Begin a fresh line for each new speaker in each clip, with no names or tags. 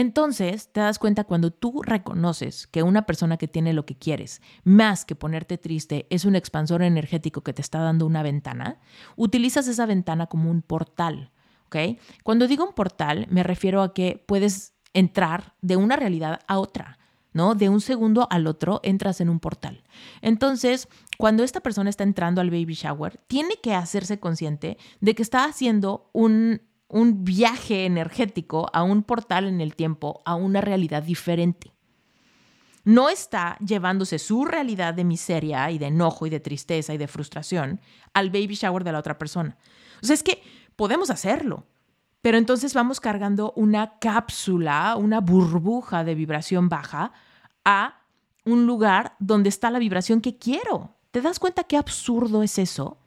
Entonces, te das cuenta cuando tú reconoces que una persona que tiene lo que quieres, más que ponerte triste, es un expansor energético que te está dando una ventana, utilizas esa ventana como un portal. ¿ok? Cuando digo un portal, me refiero a que puedes entrar de una realidad a otra. ¿no? De un segundo al otro entras en un portal. Entonces, cuando esta persona está entrando al baby shower, tiene que hacerse consciente de que está haciendo un, un viaje energético a un portal en el tiempo, a una realidad diferente. No está llevándose su realidad de miseria y de enojo y de tristeza y de frustración al baby shower de la otra persona. O sea, es que podemos hacerlo, pero entonces vamos cargando una cápsula, una burbuja de vibración baja a un lugar donde está la vibración que quiero. ¿Te das cuenta qué absurdo es eso?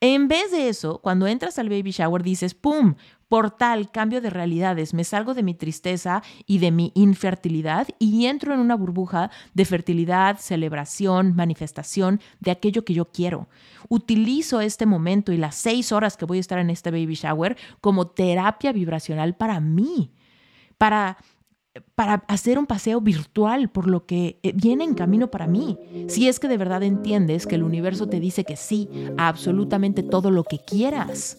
En vez de eso, cuando entras al baby shower dices, ¡pum! Portal, cambio de realidades, me salgo de mi tristeza y de mi infertilidad y entro en una burbuja de fertilidad, celebración, manifestación de aquello que yo quiero. Utilizo este momento y las seis horas que voy a estar en este baby shower como terapia vibracional para mí, para para hacer un paseo virtual por lo que eh, viene en camino para mí. Si es que de verdad entiendes que el universo te dice que sí a absolutamente todo lo que quieras.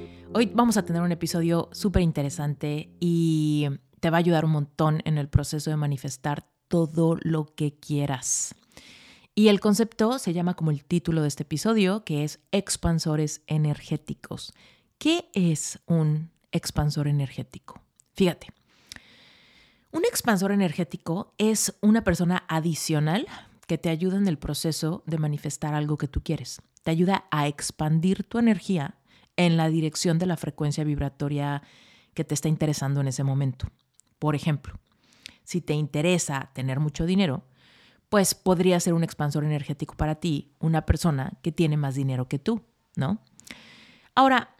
Hoy vamos a tener un episodio súper interesante y te va a ayudar un montón en el proceso de manifestar todo lo que quieras. Y el concepto se llama como el título de este episodio, que es expansores energéticos. ¿Qué es un expansor energético? Fíjate, un expansor energético es una persona adicional que te ayuda en el proceso de manifestar algo que tú quieres. Te ayuda a expandir tu energía en la dirección de la frecuencia vibratoria que te está interesando en ese momento. Por ejemplo, si te interesa tener mucho dinero, pues podría ser un expansor energético para ti una persona que tiene más dinero que tú, ¿no? Ahora,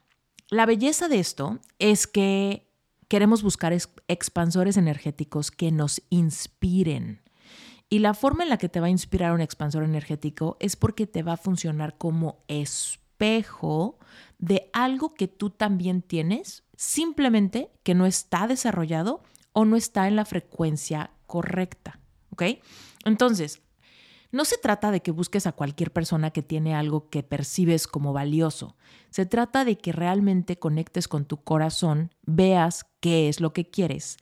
la belleza de esto es que queremos buscar expansores energéticos que nos inspiren. Y la forma en la que te va a inspirar un expansor energético es porque te va a funcionar como espejo de algo que tú también tienes, simplemente que no está desarrollado o no está en la frecuencia correcta. ¿Ok? Entonces, no se trata de que busques a cualquier persona que tiene algo que percibes como valioso. Se trata de que realmente conectes con tu corazón, veas qué es lo que quieres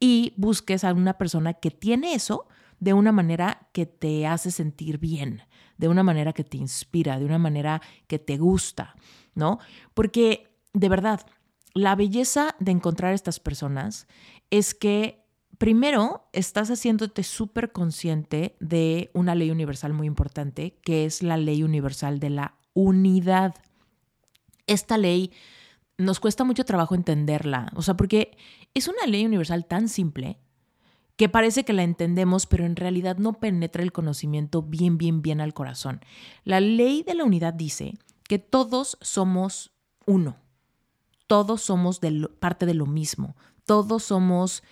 y busques a una persona que tiene eso de una manera que te hace sentir bien, de una manera que te inspira, de una manera que te gusta. ¿no? Porque de verdad, la belleza de encontrar estas personas es que primero estás haciéndote súper consciente de una ley universal muy importante, que es la ley universal de la unidad. Esta ley nos cuesta mucho trabajo entenderla, o sea, porque es una ley universal tan simple que parece que la entendemos, pero en realidad no penetra el conocimiento bien, bien, bien al corazón. La ley de la unidad dice que todos somos uno, todos somos parte de lo mismo, todos somos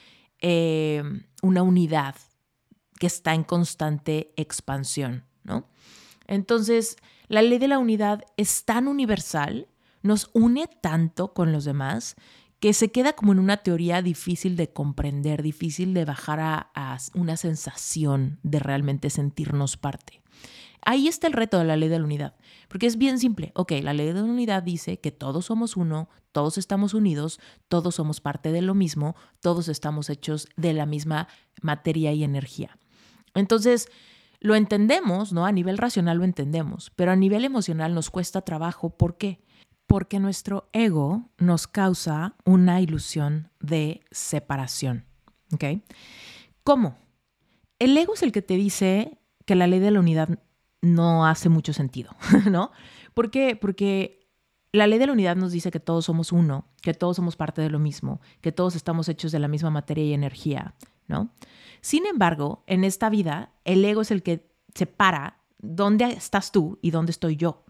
eh, una unidad que está en constante expansión, ¿no? Entonces, la ley de la unidad es tan universal, nos une tanto con los demás, que se queda como en una teoría difícil de comprender, difícil de bajar a una sensación de realmente sentirnos parte. Ahí está el reto de la ley de la unidad, porque es bien simple. Ok, la ley de la unidad dice que todos somos uno, todos estamos unidos, todos somos parte de lo mismo, todos estamos hechos de la misma materia y energía. Entonces, lo entendemos, ¿no? A nivel racional lo entendemos, pero a nivel emocional nos cuesta trabajo. ¿Por qué? Porque nuestro ego nos causa una ilusión de separación. ¿Ok? ¿Cómo? El ego es el que te dice que la ley de la unidad no hace mucho sentido, ¿no? ¿Por qué? Porque la ley de la unidad nos dice que todos somos uno, que todos somos parte de lo mismo, que todos estamos hechos de la misma materia y energía, ¿no? Sin embargo, en esta vida, el ego es el que separa dónde estás tú y dónde estoy yo,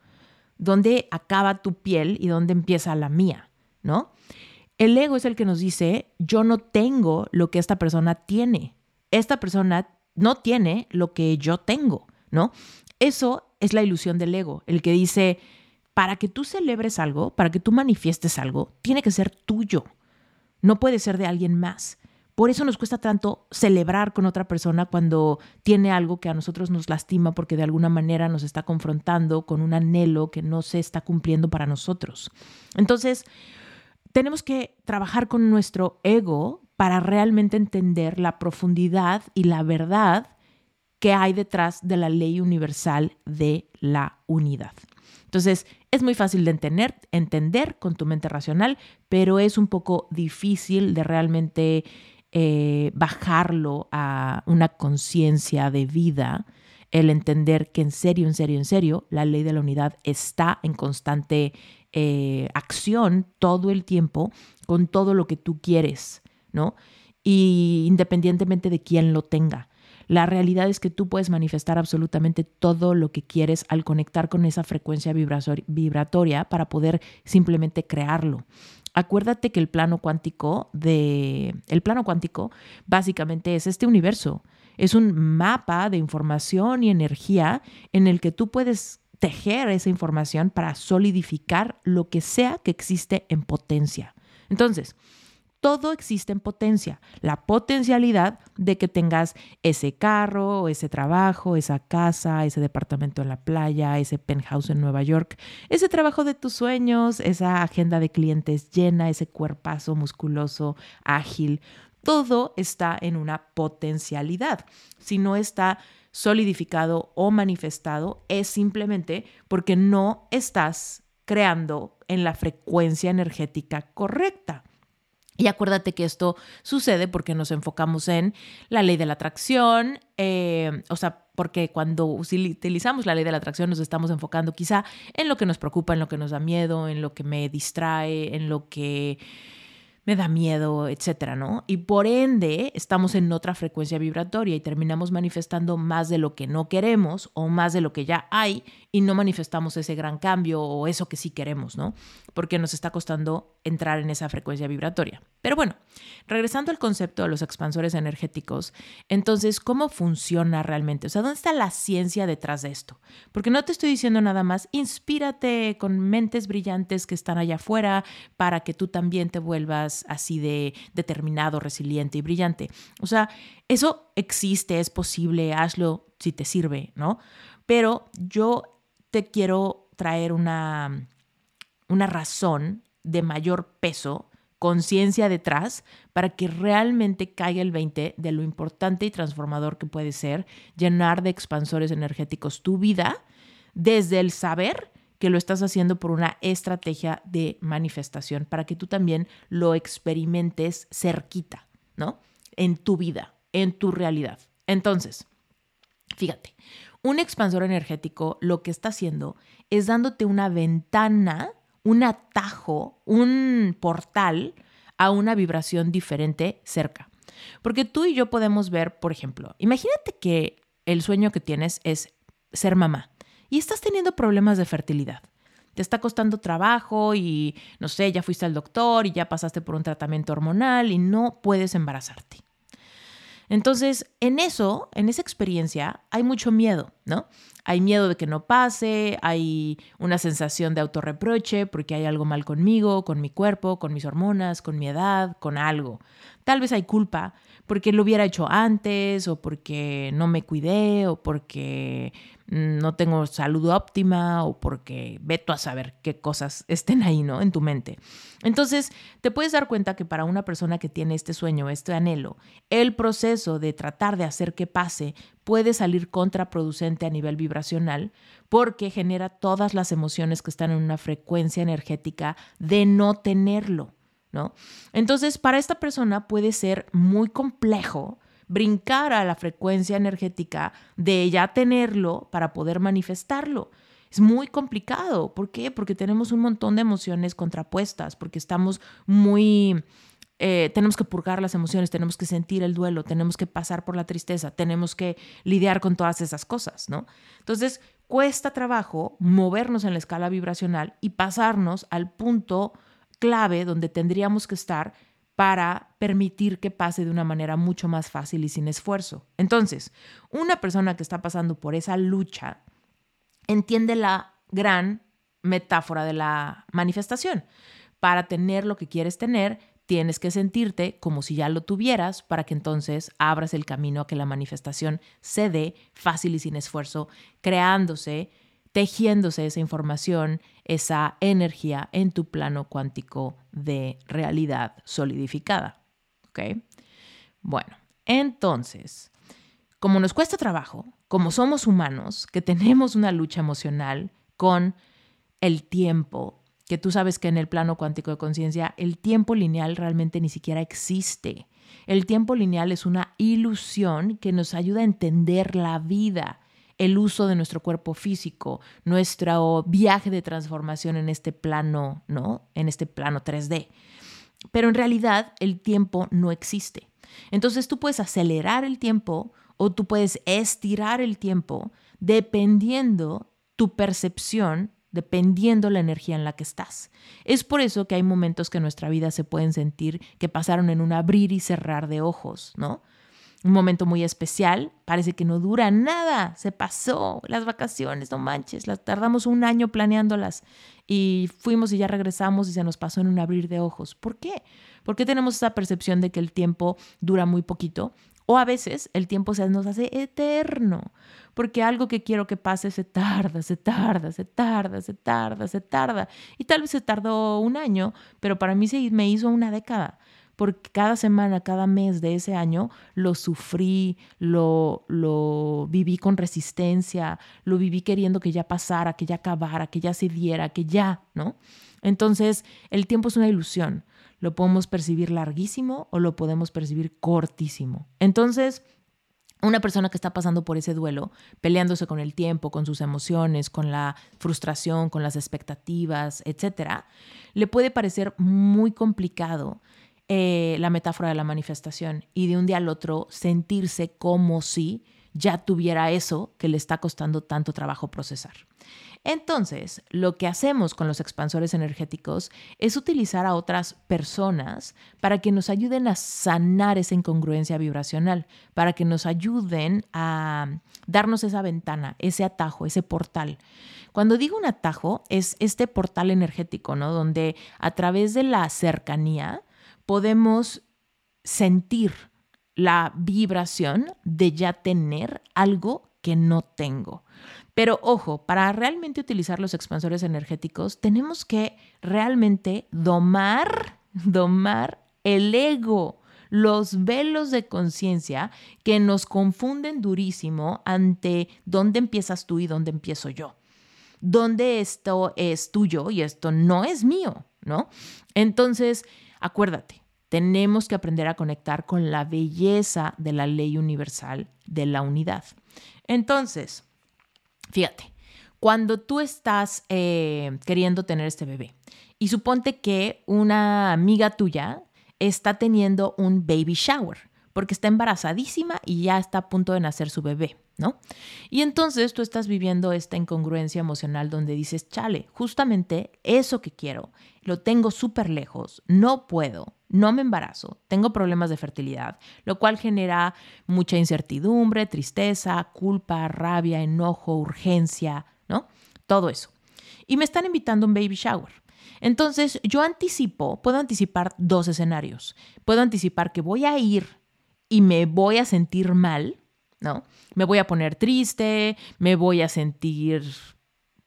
dónde acaba tu piel y dónde empieza la mía, ¿no? El ego es el que nos dice, yo no tengo lo que esta persona tiene, esta persona no tiene lo que yo tengo, ¿no? Eso es la ilusión del ego, el que dice, para que tú celebres algo, para que tú manifiestes algo, tiene que ser tuyo. No puede ser de alguien más. Por eso nos cuesta tanto celebrar con otra persona cuando tiene algo que a nosotros nos lastima porque de alguna manera nos está confrontando con un anhelo que no se está cumpliendo para nosotros. Entonces, tenemos que trabajar con nuestro ego para realmente entender la profundidad y la verdad que hay detrás de la ley universal de la unidad. Entonces, es muy fácil de entender, entender con tu mente racional, pero es un poco difícil de realmente eh, bajarlo a una conciencia de vida, el entender que en serio, en serio, en serio, la ley de la unidad está en constante eh, acción todo el tiempo con todo lo que tú quieres, ¿no? Y independientemente de quién lo tenga. La realidad es que tú puedes manifestar absolutamente todo lo que quieres al conectar con esa frecuencia vibratoria para poder simplemente crearlo. Acuérdate que el plano cuántico de el plano cuántico básicamente es este universo. Es un mapa de información y energía en el que tú puedes tejer esa información para solidificar lo que sea que existe en potencia. Entonces, todo existe en potencia. La potencialidad de que tengas ese carro, ese trabajo, esa casa, ese departamento en la playa, ese penthouse en Nueva York, ese trabajo de tus sueños, esa agenda de clientes llena, ese cuerpazo musculoso, ágil. Todo está en una potencialidad. Si no está solidificado o manifestado, es simplemente porque no estás creando en la frecuencia energética correcta. Y acuérdate que esto sucede porque nos enfocamos en la ley de la atracción, eh, o sea, porque cuando utilizamos la ley de la atracción nos estamos enfocando quizá en lo que nos preocupa, en lo que nos da miedo, en lo que me distrae, en lo que me da miedo, etcétera, ¿no? Y por ende estamos en otra frecuencia vibratoria y terminamos manifestando más de lo que no queremos o más de lo que ya hay y no manifestamos ese gran cambio o eso que sí queremos, ¿no? Porque nos está costando entrar en esa frecuencia vibratoria. Pero bueno, regresando al concepto de los expansores energéticos, entonces, ¿cómo funciona realmente? O sea, ¿dónde está la ciencia detrás de esto? Porque no te estoy diciendo nada más, inspírate con mentes brillantes que están allá afuera para que tú también te vuelvas así de determinado, resiliente y brillante. O sea, eso existe, es posible, hazlo si te sirve, ¿no? Pero yo te quiero traer una, una razón de mayor peso conciencia detrás para que realmente caiga el 20 de lo importante y transformador que puede ser llenar de expansores energéticos tu vida desde el saber que lo estás haciendo por una estrategia de manifestación para que tú también lo experimentes cerquita, ¿no? En tu vida, en tu realidad. Entonces, fíjate, un expansor energético lo que está haciendo es dándote una ventana un atajo, un portal a una vibración diferente cerca. Porque tú y yo podemos ver, por ejemplo, imagínate que el sueño que tienes es ser mamá y estás teniendo problemas de fertilidad. Te está costando trabajo y, no sé, ya fuiste al doctor y ya pasaste por un tratamiento hormonal y no puedes embarazarte. Entonces, en eso, en esa experiencia, hay mucho miedo, ¿no? Hay miedo de que no pase, hay una sensación de autorreproche porque hay algo mal conmigo, con mi cuerpo, con mis hormonas, con mi edad, con algo. Tal vez hay culpa porque lo hubiera hecho antes o porque no me cuidé o porque no tengo salud óptima o porque veto a saber qué cosas estén ahí, ¿no? En tu mente. Entonces, te puedes dar cuenta que para una persona que tiene este sueño, este anhelo, el proceso de tratar de hacer que pase puede salir contraproducente a nivel vibracional porque genera todas las emociones que están en una frecuencia energética de no tenerlo, Entonces, para esta persona puede ser muy complejo brincar a la frecuencia energética de ya tenerlo para poder manifestarlo. Es muy complicado. ¿Por qué? Porque tenemos un montón de emociones contrapuestas, porque estamos muy... Eh, tenemos que purgar las emociones, tenemos que sentir el duelo, tenemos que pasar por la tristeza, tenemos que lidiar con todas esas cosas, ¿no? Entonces, cuesta trabajo movernos en la escala vibracional y pasarnos al punto clave donde tendríamos que estar para permitir que pase de una manera mucho más fácil y sin esfuerzo. Entonces, una persona que está pasando por esa lucha entiende la gran metáfora de la manifestación. Para tener lo que quieres tener, tienes que sentirte como si ya lo tuvieras para que entonces abras el camino a que la manifestación se dé fácil y sin esfuerzo, creándose tejiéndose esa información, esa energía en tu plano cuántico de realidad solidificada. ¿Ok? Bueno, entonces, como nos cuesta trabajo, como somos humanos, que tenemos una lucha emocional con el tiempo, que tú sabes que en el plano cuántico de conciencia el tiempo lineal realmente ni siquiera existe. El tiempo lineal es una ilusión que nos ayuda a entender la vida el uso de nuestro cuerpo físico, nuestro viaje de transformación en este plano, ¿no? En este plano 3D. Pero en realidad el tiempo no existe. Entonces tú puedes acelerar el tiempo o tú puedes estirar el tiempo dependiendo tu percepción, dependiendo la energía en la que estás. Es por eso que hay momentos que en nuestra vida se pueden sentir que pasaron en un abrir y cerrar de ojos, ¿no? Un momento muy especial. Parece que no dura nada. Se pasó las vacaciones, no manches. Las tardamos un año planeándolas y fuimos y ya regresamos y se nos pasó en un abrir de ojos. ¿Por qué? Porque tenemos esa percepción de que el tiempo dura muy poquito o a veces el tiempo se nos hace eterno, porque algo que quiero que pase se tarda, se tarda, se tarda, se tarda, se tarda. Y tal vez se tardó un año, pero para mí se me hizo una década porque cada semana, cada mes de ese año lo sufrí, lo, viví con resistencia, lo viví queriendo que ya pasara, que ya acabara, que ya se diera, que ya, ¿no? Entonces, el tiempo es una ilusión. Lo podemos percibir larguísimo o lo podemos percibir cortísimo. Entonces, una persona que está pasando por ese duelo, peleándose con el tiempo, con sus emociones, con la frustración, con las expectativas, etcétera, le puede parecer muy complicado eh, la metáfora de la manifestación y de un día al otro sentirse como si ya tuviera eso que le está costando tanto trabajo procesar. Entonces, lo que hacemos con los expansores energéticos es utilizar a otras personas para que nos ayuden a sanar esa incongruencia vibracional, para que nos ayuden a darnos esa ventana, ese atajo, ese portal. Cuando digo un atajo, es este portal energético, ¿no? Donde a través de la cercanía podemos sentir la vibración de ya tener algo que no tengo. Pero ojo, para realmente utilizar los expansores energéticos tenemos que realmente domar, domar el ego, los velos de conciencia que nos confunden durísimo ante dónde empiezas tú y dónde empiezo yo. Dónde esto es tuyo y esto no es mío, ¿no? Entonces, Acuérdate, tenemos que aprender a conectar con la belleza de la ley universal de la unidad. Entonces, fíjate, cuando tú estás eh, queriendo tener este bebé y suponte que una amiga tuya está teniendo un baby shower porque está embarazadísima y ya está a punto de nacer su bebé. ¿no? Y entonces tú estás viviendo esta incongruencia emocional donde dices, chale, justamente eso que quiero, lo tengo súper lejos, no puedo, no me embarazo, tengo problemas de fertilidad, lo cual genera mucha incertidumbre, tristeza, culpa, rabia, enojo, urgencia, ¿no? Todo eso. Y me están invitando a un baby shower. Entonces yo anticipo, puedo anticipar dos escenarios. Puedo anticipar que voy a ir y me voy a sentir mal, ¿no? Me voy a poner triste, me voy a sentir,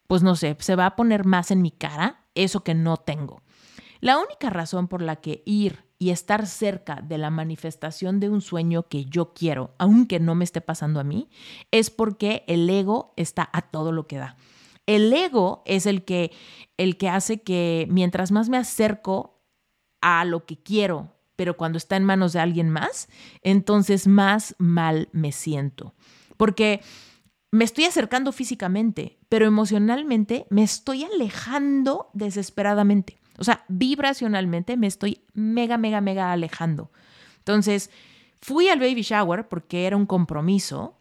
pues no sé, se va a poner más en mi cara eso que no tengo. La única razón por la que ir y estar cerca de la manifestación de un sueño que yo quiero, aunque no me esté pasando a mí, es porque el ego está a todo lo que da. El ego es el que, el que hace que mientras más me acerco a lo que quiero, pero cuando está en manos de alguien más, entonces más mal me siento. Porque me estoy acercando físicamente, pero emocionalmente me estoy alejando desesperadamente. O sea, vibracionalmente me estoy mega, mega, mega alejando. Entonces, fui al baby shower porque era un compromiso,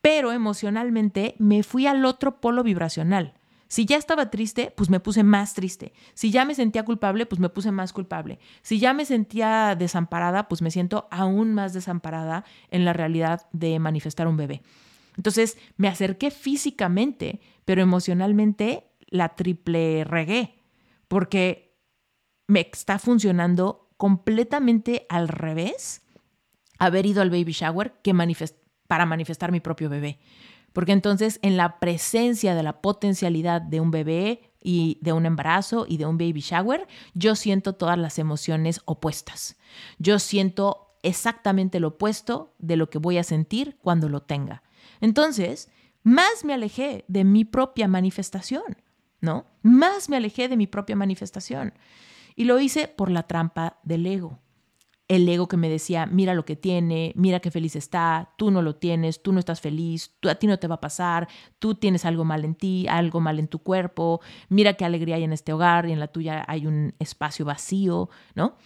pero emocionalmente me fui al otro polo vibracional. Si ya estaba triste, pues me puse más triste. Si ya me sentía culpable, pues me puse más culpable. Si ya me sentía desamparada, pues me siento aún más desamparada en la realidad de manifestar un bebé. Entonces me acerqué físicamente, pero emocionalmente la triple regué, porque me está funcionando completamente al revés haber ido al baby shower que para manifestar mi propio bebé. Porque entonces en la presencia de la potencialidad de un bebé y de un embarazo y de un baby shower, yo siento todas las emociones opuestas. Yo siento exactamente lo opuesto de lo que voy a sentir cuando lo tenga. Entonces, más me alejé de mi propia manifestación, ¿no? Más me alejé de mi propia manifestación. Y lo hice por la trampa del ego el ego que me decía, mira lo que tiene, mira qué feliz está, tú no lo tienes, tú no estás feliz, tú, a ti no te va a pasar, tú tienes algo mal en ti, algo mal en tu cuerpo, mira qué alegría hay en este hogar y en la tuya hay un espacio vacío, ¿no?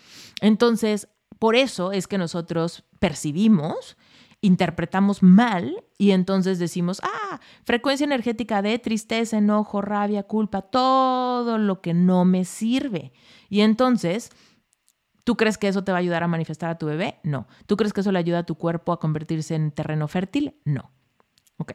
Entonces, por eso es que nosotros percibimos, interpretamos mal y entonces decimos, ah, frecuencia energética de tristeza, enojo, rabia, culpa, todo lo que no me sirve. Y entonces ¿Tú crees que eso te va a ayudar a manifestar a tu bebé? No. ¿Tú crees que eso le ayuda a tu cuerpo a convertirse en terreno fértil? No. Ok.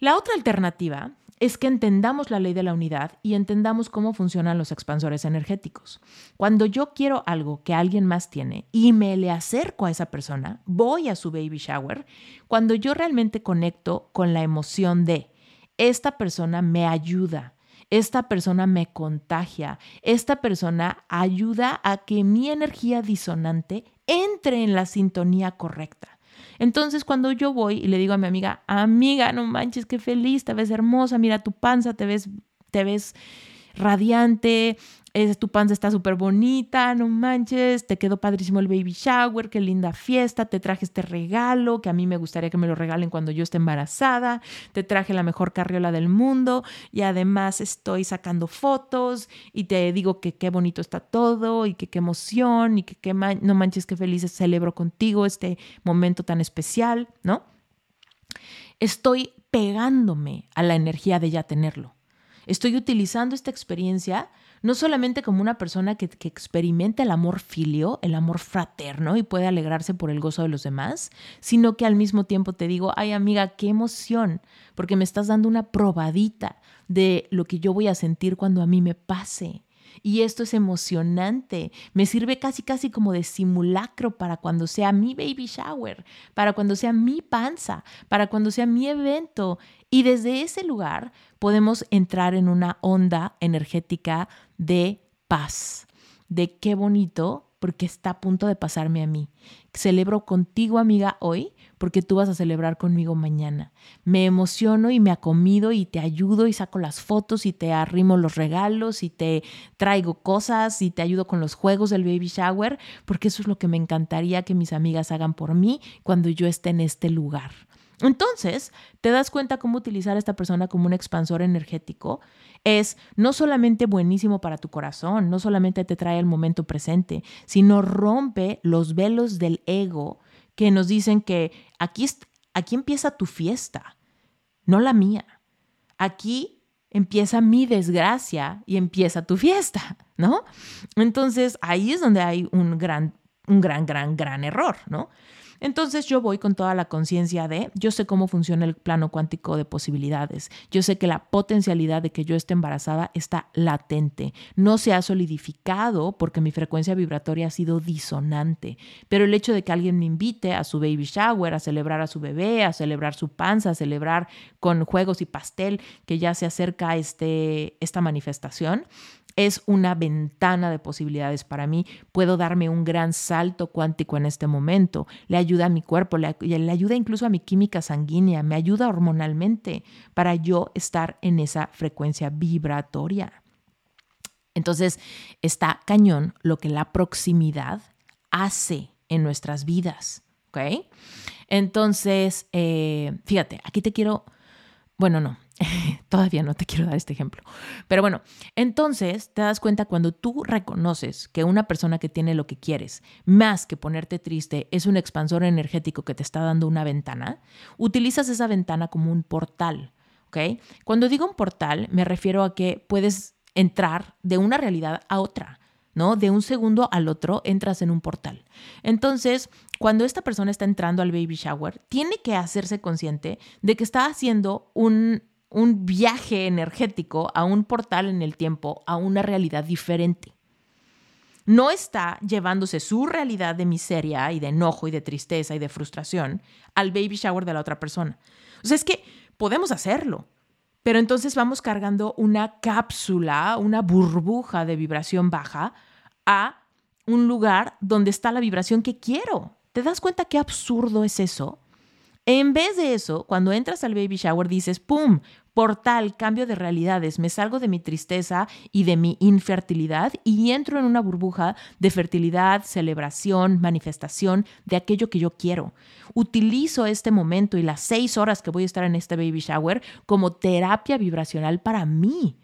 La otra alternativa es que entendamos la ley de la unidad y entendamos cómo funcionan los expansores energéticos. Cuando yo quiero algo que alguien más tiene y me le acerco a esa persona, voy a su baby shower, cuando yo realmente conecto con la emoción de esta persona me ayuda, esta persona me contagia, esta persona ayuda a que mi energía disonante entre en la sintonía correcta. Entonces cuando yo voy y le digo a mi amiga, amiga, no manches, qué feliz, te ves hermosa, mira tu panza, te ves, te ves radiante, es, tu panza está súper bonita, no manches, te quedó padrísimo el baby shower, qué linda fiesta, te traje este regalo que a mí me gustaría que me lo regalen cuando yo esté embarazada, te traje la mejor carriola del mundo y además estoy sacando fotos y te digo que qué bonito está todo y que qué emoción y que qué no manches, qué felices celebro contigo este momento tan especial, ¿no? Estoy pegándome a la energía de ya tenerlo. Estoy utilizando esta experiencia no solamente como una persona que, que, experimenta el amor filio, el amor fraterno y puede alegrarse por el gozo de los demás, sino que al mismo tiempo te digo, ay amiga, qué emoción, porque me estás dando una probadita de lo que yo voy a sentir cuando a mí me pase. Y esto es emocionante. Me sirve casi, casi como de simulacro para cuando sea mi baby shower, para cuando sea mi panza, para cuando sea mi evento. Y desde ese lugar podemos entrar en una onda energética de paz, de qué bonito porque está a punto de pasarme a mí. Celebro contigo, amiga, hoy porque tú vas a celebrar conmigo mañana. Me emociono y me acomido y te ayudo y saco las fotos y te arrimo los regalos y te traigo cosas y te ayudo con los juegos del baby shower, porque eso es lo que me encantaría que mis amigas hagan por mí cuando yo esté en este lugar. Entonces, te das cuenta cómo utilizar a esta persona como un expansor energético es no solamente buenísimo para tu corazón, no solamente te trae el momento presente, sino rompe los velos del ego que nos dicen que aquí, aquí empieza tu fiesta, no la mía. Aquí empieza mi desgracia y empieza tu fiesta, ¿no? Entonces ahí es donde hay un gran, un gran, gran, gran error, ¿no? Entonces yo voy con toda la conciencia de, yo sé cómo funciona el plano cuántico de posibilidades, yo sé que la potencialidad de que yo esté embarazada está latente, no se ha solidificado porque mi frecuencia vibratoria ha sido disonante, pero el hecho de que alguien me invite a su baby shower, a celebrar a su bebé, a celebrar su panza, a celebrar con juegos y pastel que ya se acerca este, esta manifestación, es una ventana de posibilidades para mí. Puedo darme un gran salto cuántico en este momento. Le ayuda a mi cuerpo, le, ayuda incluso a mi química sanguínea, me ayuda hormonalmente para yo estar en esa frecuencia vibratoria. Entonces, está cañón lo que la proximidad hace en nuestras vidas. ¿Ok? Entonces, eh, fíjate, aquí te quiero, bueno, no, Todavía no te quiero dar este ejemplo. Pero bueno, entonces te das cuenta cuando tú reconoces que una persona que tiene lo que quieres, más que ponerte triste, es un expansor energético que te está dando una ventana, utilizas esa ventana como un portal. ¿ok? Cuando digo un portal, me refiero a que puedes entrar de una realidad a otra. ¿no? De un segundo al otro entras en un portal. Entonces, cuando esta persona está entrando al baby shower, tiene que hacerse consciente de que está haciendo un, un viaje energético a un portal en el tiempo, a una realidad diferente. No está llevándose su realidad de miseria y de enojo y de tristeza y de frustración al baby shower de la otra persona. O sea, es que podemos hacerlo, pero entonces vamos cargando una cápsula, una burbuja de vibración baja a un lugar donde está la vibración que quiero. ¿Te das cuenta qué absurdo es eso? En vez de eso, cuando entras al baby shower dices, ¡pum! Portal, cambio de realidades, me salgo de mi tristeza y de mi infertilidad y entro en una burbuja de fertilidad, celebración, manifestación de aquello que yo quiero. Utilizo este momento y las seis horas que voy a estar en este baby shower como terapia vibracional para mí,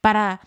para,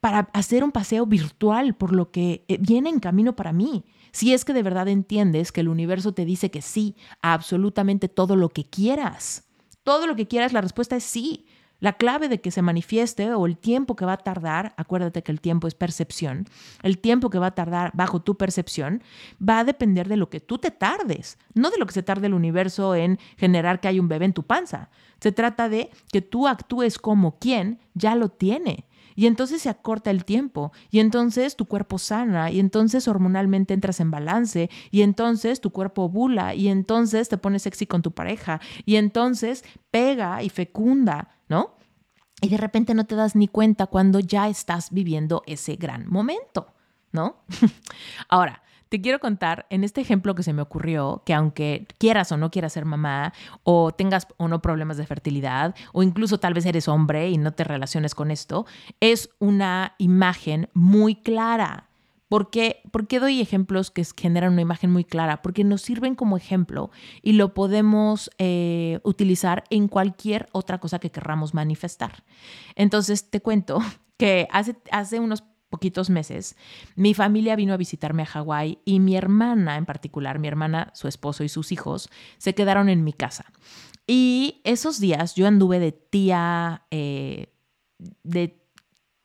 para hacer un paseo virtual por lo que eh, viene en camino para mí. Si es que de verdad entiendes que el universo te dice que sí a absolutamente todo lo que quieras. Todo lo que quieras, la respuesta es sí. La clave de que se manifieste o el tiempo que va a tardar, acuérdate que el tiempo es percepción, el tiempo que va a tardar bajo tu percepción va a depender de lo que tú te tardes, no de lo que se tarde el universo en generar que hay un bebé en tu panza. Se trata de que tú actúes como quien ya lo tiene. Y entonces se acorta el tiempo, y entonces tu cuerpo sana, y entonces hormonalmente entras en balance, y entonces tu cuerpo ovula, y entonces te pones sexy con tu pareja, y entonces pega y fecunda, ¿no? Y de repente no te das ni cuenta cuando ya estás viviendo ese gran momento, ¿no? Ahora, te quiero contar en este ejemplo que se me ocurrió que aunque quieras o no quieras ser mamá, o tengas o no problemas de fertilidad, o incluso tal vez eres hombre y no te relaciones con esto, es una imagen muy clara. ¿Por qué, doy ejemplos que generan una imagen muy clara? Porque nos sirven como ejemplo y lo podemos eh, utilizar en cualquier otra cosa que querramos manifestar. Entonces te cuento que hace, hace unos poquitos meses, mi familia vino a visitarme a Hawái y mi hermana en particular, mi hermana, su esposo y sus hijos, se quedaron en mi casa. Y esos días yo anduve de tía, eh, de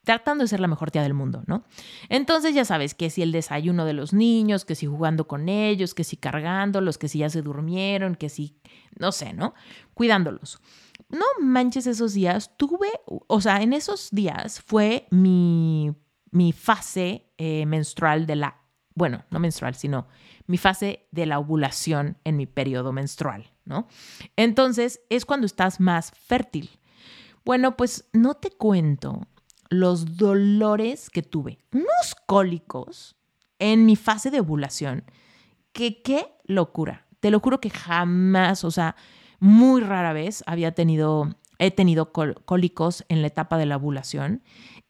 tratando de ser la mejor tía del mundo, ¿no? Entonces ya sabes que si el desayuno de los niños, que si jugando con ellos, que si cargándolos, que si ya se durmieron, que si, no sé, ¿no? Cuidándolos. No manches esos días, tuve, o sea, en esos días fue mi mi fase eh, menstrual de la, bueno, no menstrual, sino mi fase de la ovulación en mi periodo menstrual, ¿no? Entonces es cuando estás más fértil. Bueno, pues no te cuento los dolores que tuve, unos cólicos en mi fase de ovulación, que qué locura. Te lo juro que jamás, o sea, muy rara vez había tenido, he tenido cólicos en la etapa de la ovulación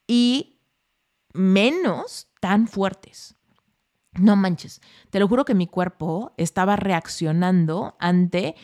y menos tan fuertes. No manches, te lo juro que mi cuerpo estaba reaccionando ante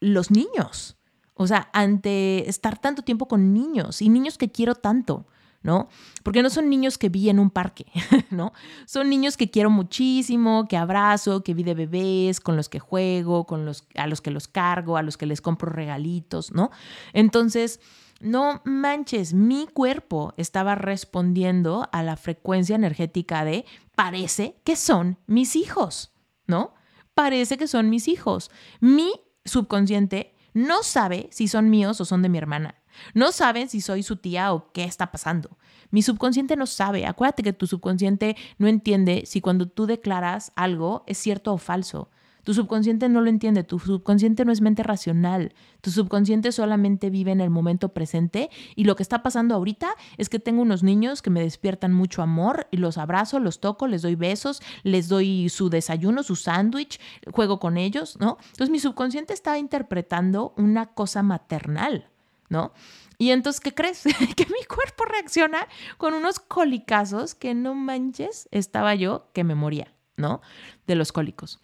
los niños, o sea, ante estar tanto tiempo con niños y niños que quiero tanto. ¿no? Porque no son niños que vi en un parque, ¿no? Son niños que quiero muchísimo, que abrazo, que vi de bebés, con los que juego, con los, a los que los cargo, a los que les compro regalitos, ¿no? Entonces, no manches, mi cuerpo estaba respondiendo a la frecuencia energética de parece que son mis hijos, ¿no? parece que son mis hijos. Mi subconsciente no sabe si son míos o son de mi hermana. No saben si soy su tía o qué está pasando. Mi subconsciente no sabe. Acuérdate que tu subconsciente no entiende si cuando tú declaras algo es cierto o falso. Tu subconsciente no lo entiende, tu subconsciente no es mente racional, tu subconsciente solamente vive en el momento presente y lo que está pasando ahorita es que tengo unos niños que me despiertan mucho amor y los abrazo, los toco, les doy besos, les doy su desayuno, su sándwich, juego con ellos, ¿no? Entonces mi subconsciente está interpretando una cosa maternal, ¿no? Y entonces, ¿qué crees? que mi cuerpo reacciona con unos colicazos que no manches, estaba yo que me moría, ¿no? De los cólicos.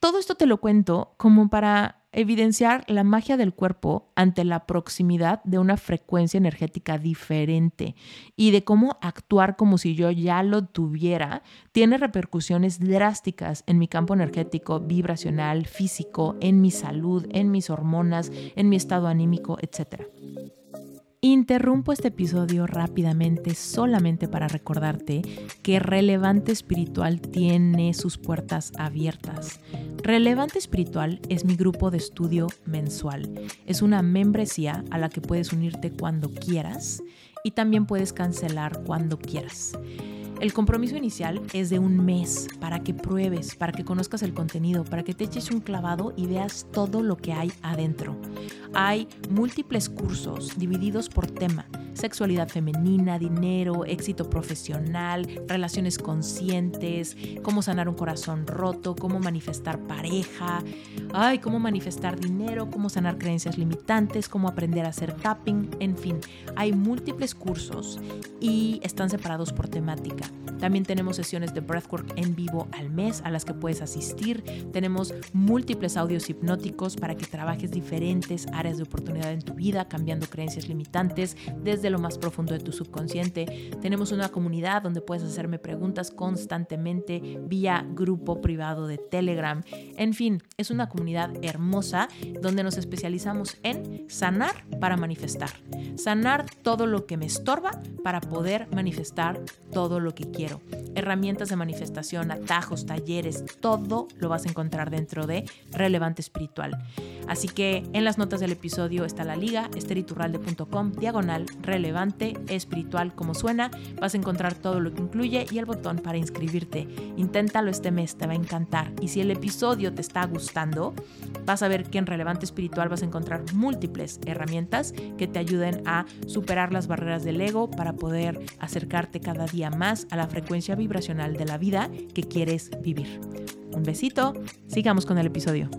Todo esto te lo cuento como para evidenciar la magia del cuerpo ante la proximidad de una frecuencia energética diferente y de cómo actuar como si yo ya lo tuviera tiene repercusiones drásticas en mi campo energético, vibracional, físico, en mi salud, en mis hormonas, en mi estado anímico, etc. Interrumpo este episodio rápidamente solamente para recordarte que Relevante Espiritual tiene sus puertas abiertas. Relevante Espiritual es mi grupo de estudio mensual. Es una membresía a la que puedes unirte cuando quieras y también puedes cancelar cuando quieras. El compromiso inicial es de un mes para que pruebes, para que conozcas el contenido, para que te eches un clavado y veas todo lo que hay adentro. Hay múltiples cursos divididos por tema sexualidad femenina, dinero, éxito profesional, relaciones conscientes, cómo sanar un corazón roto, cómo manifestar pareja, ay, cómo manifestar dinero, cómo sanar creencias limitantes, cómo aprender a hacer tapping, en fin, hay múltiples cursos y están separados por temática. También tenemos sesiones de breathwork en vivo al mes a las que puedes asistir. Tenemos múltiples audios hipnóticos para que trabajes diferentes áreas de oportunidad en tu vida, cambiando creencias limitantes desde lo más profundo de tu subconsciente. Tenemos una comunidad donde puedes hacerme preguntas constantemente vía grupo privado de Telegram. En fin, es una comunidad hermosa donde nos especializamos en sanar para manifestar. Sanar todo lo que me estorba para poder manifestar todo lo que quiero. Herramientas de manifestación, atajos, talleres, todo lo vas a encontrar dentro de Relevante Espiritual. Así que en las notas del episodio está la liga, esteriturralde.com, diagonal, relevante, espiritual como suena. Vas a encontrar todo lo que incluye y el botón para inscribirte. Inténtalo este mes, te va a encantar. Y si el episodio te está gustando, vas a ver que en Relevante Espiritual vas a encontrar múltiples herramientas que te ayuden a superar las barreras del ego para poder acercarte cada día más a la frecuencia vibracional de la vida que quieres vivir. Un besito, sigamos con el episodio.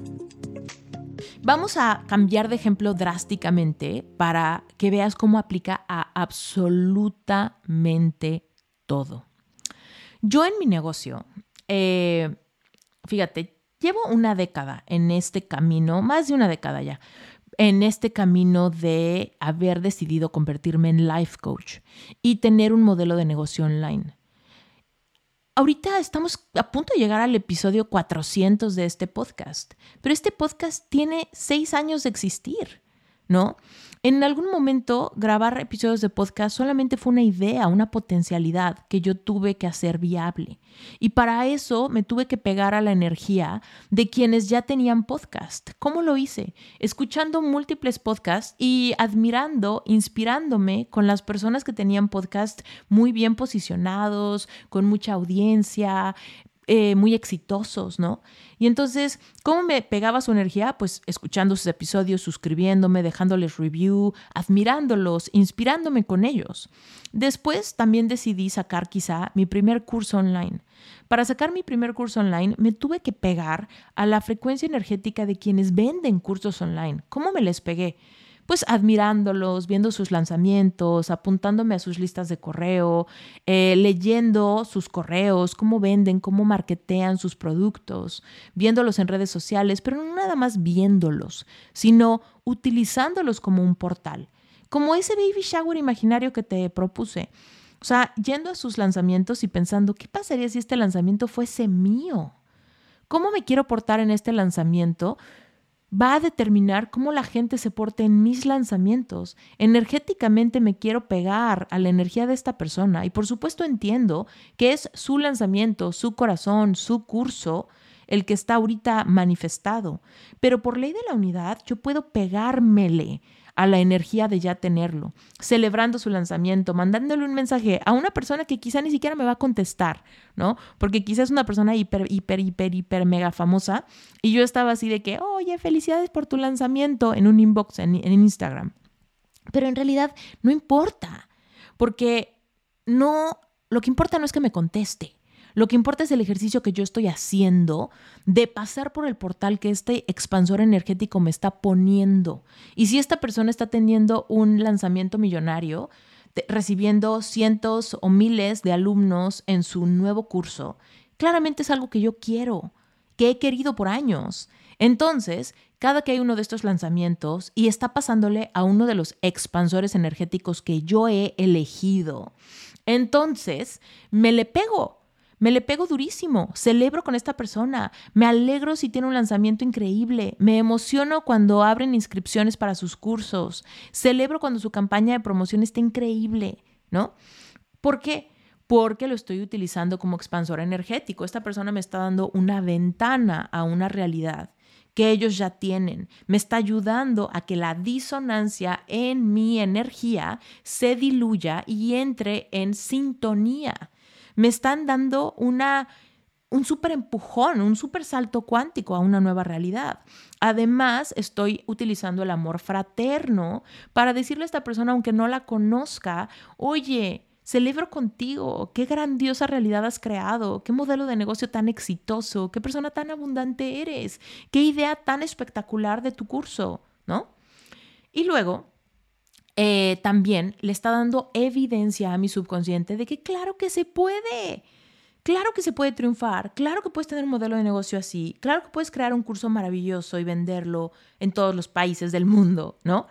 Vamos a cambiar de ejemplo drásticamente para que veas cómo aplica a absolutamente todo. Yo en mi negocio, eh, fíjate, llevo una década en este camino, más de una década ya, en este camino de haber decidido convertirme en life coach y tener un modelo de negocio online. Ahorita estamos a punto de llegar al episodio 400 de este podcast, pero este podcast tiene seis años de existir, ¿no? En algún momento grabar episodios de podcast solamente fue una idea, una potencialidad que yo tuve que hacer viable. Y para eso me tuve que pegar a la energía de quienes ya tenían podcast. ¿Cómo lo hice? Escuchando múltiples podcasts y admirando, inspirándome con las personas que tenían podcast muy bien posicionados, con mucha audiencia, eh, muy exitosos, ¿no? Y entonces, ¿cómo me pegaba su energía? Pues escuchando sus episodios, suscribiéndome, dejándoles review, admirándolos, inspirándome con ellos. Después también decidí sacar quizá mi primer curso online. Para sacar mi primer curso online me tuve que pegar a la frecuencia energética de quienes venden cursos online. ¿Cómo me les pegué? Pues admirándolos, viendo sus lanzamientos, apuntándome a sus listas de correo, eh, leyendo sus correos, cómo venden, cómo marketean sus productos, viéndolos en redes sociales, pero no nada más viéndolos, sino utilizándolos como un portal, como ese baby shower imaginario que te propuse. O sea, yendo a sus lanzamientos y pensando, ¿qué pasaría si este lanzamiento fuese mío? ¿Cómo me quiero portar en este lanzamiento? Va a determinar cómo la gente se porte en mis lanzamientos. Energéticamente me quiero pegar a la energía de esta persona y por supuesto entiendo que es su lanzamiento, su corazón, su curso. el que está ahorita manifestado. Pero por ley de la unidad, yo puedo pegármele a la energía de ya tenerlo, celebrando su lanzamiento, mandándole un mensaje a una persona que quizá ni siquiera me va a contestar, ¿no? Porque quizás es una persona hiper, hiper, hiper, hiper, mega famosa y yo estaba así de que, oye, felicidades por tu lanzamiento en un inbox en, en Instagram. Pero en realidad no importa, porque no, lo que importa no es que me conteste. Lo que importa es el ejercicio que yo estoy haciendo de pasar por el portal que este expansor energético me está poniendo. Y si esta persona está teniendo un lanzamiento millonario, recibiendo cientos o miles de alumnos en su nuevo curso, claramente es algo que yo quiero, que he querido por años. Entonces, cada que hay uno de estos lanzamientos y está pasándole a uno de los expansores energéticos que yo he elegido, entonces me le pego me le pego durísimo, celebro con esta persona, me alegro si tiene un lanzamiento increíble, me emociono cuando abren inscripciones para sus cursos, celebro cuando su campaña de promoción está increíble, ¿no? ¿Por qué? Porque lo estoy utilizando como expansor energético. Esta persona me está dando una ventana a una realidad que ellos ya tienen. Me está ayudando a que la disonancia en mi energía se diluya y entre en sintonía me están dando una, un súper empujón, un súper salto cuántico a una nueva realidad. Además, estoy utilizando el amor fraterno para decirle a esta persona, aunque no la conozca, oye, celebro contigo, qué grandiosa realidad has creado, qué modelo de negocio tan exitoso, qué persona tan abundante eres, qué idea tan espectacular de tu curso, ¿no? Y luego eh, también le está dando evidencia a mi subconsciente de que claro que se puede. Claro que se puede triunfar, claro que puedes tener un modelo de negocio así, claro que puedes crear un curso maravilloso y venderlo en todos los países del mundo, ¿no?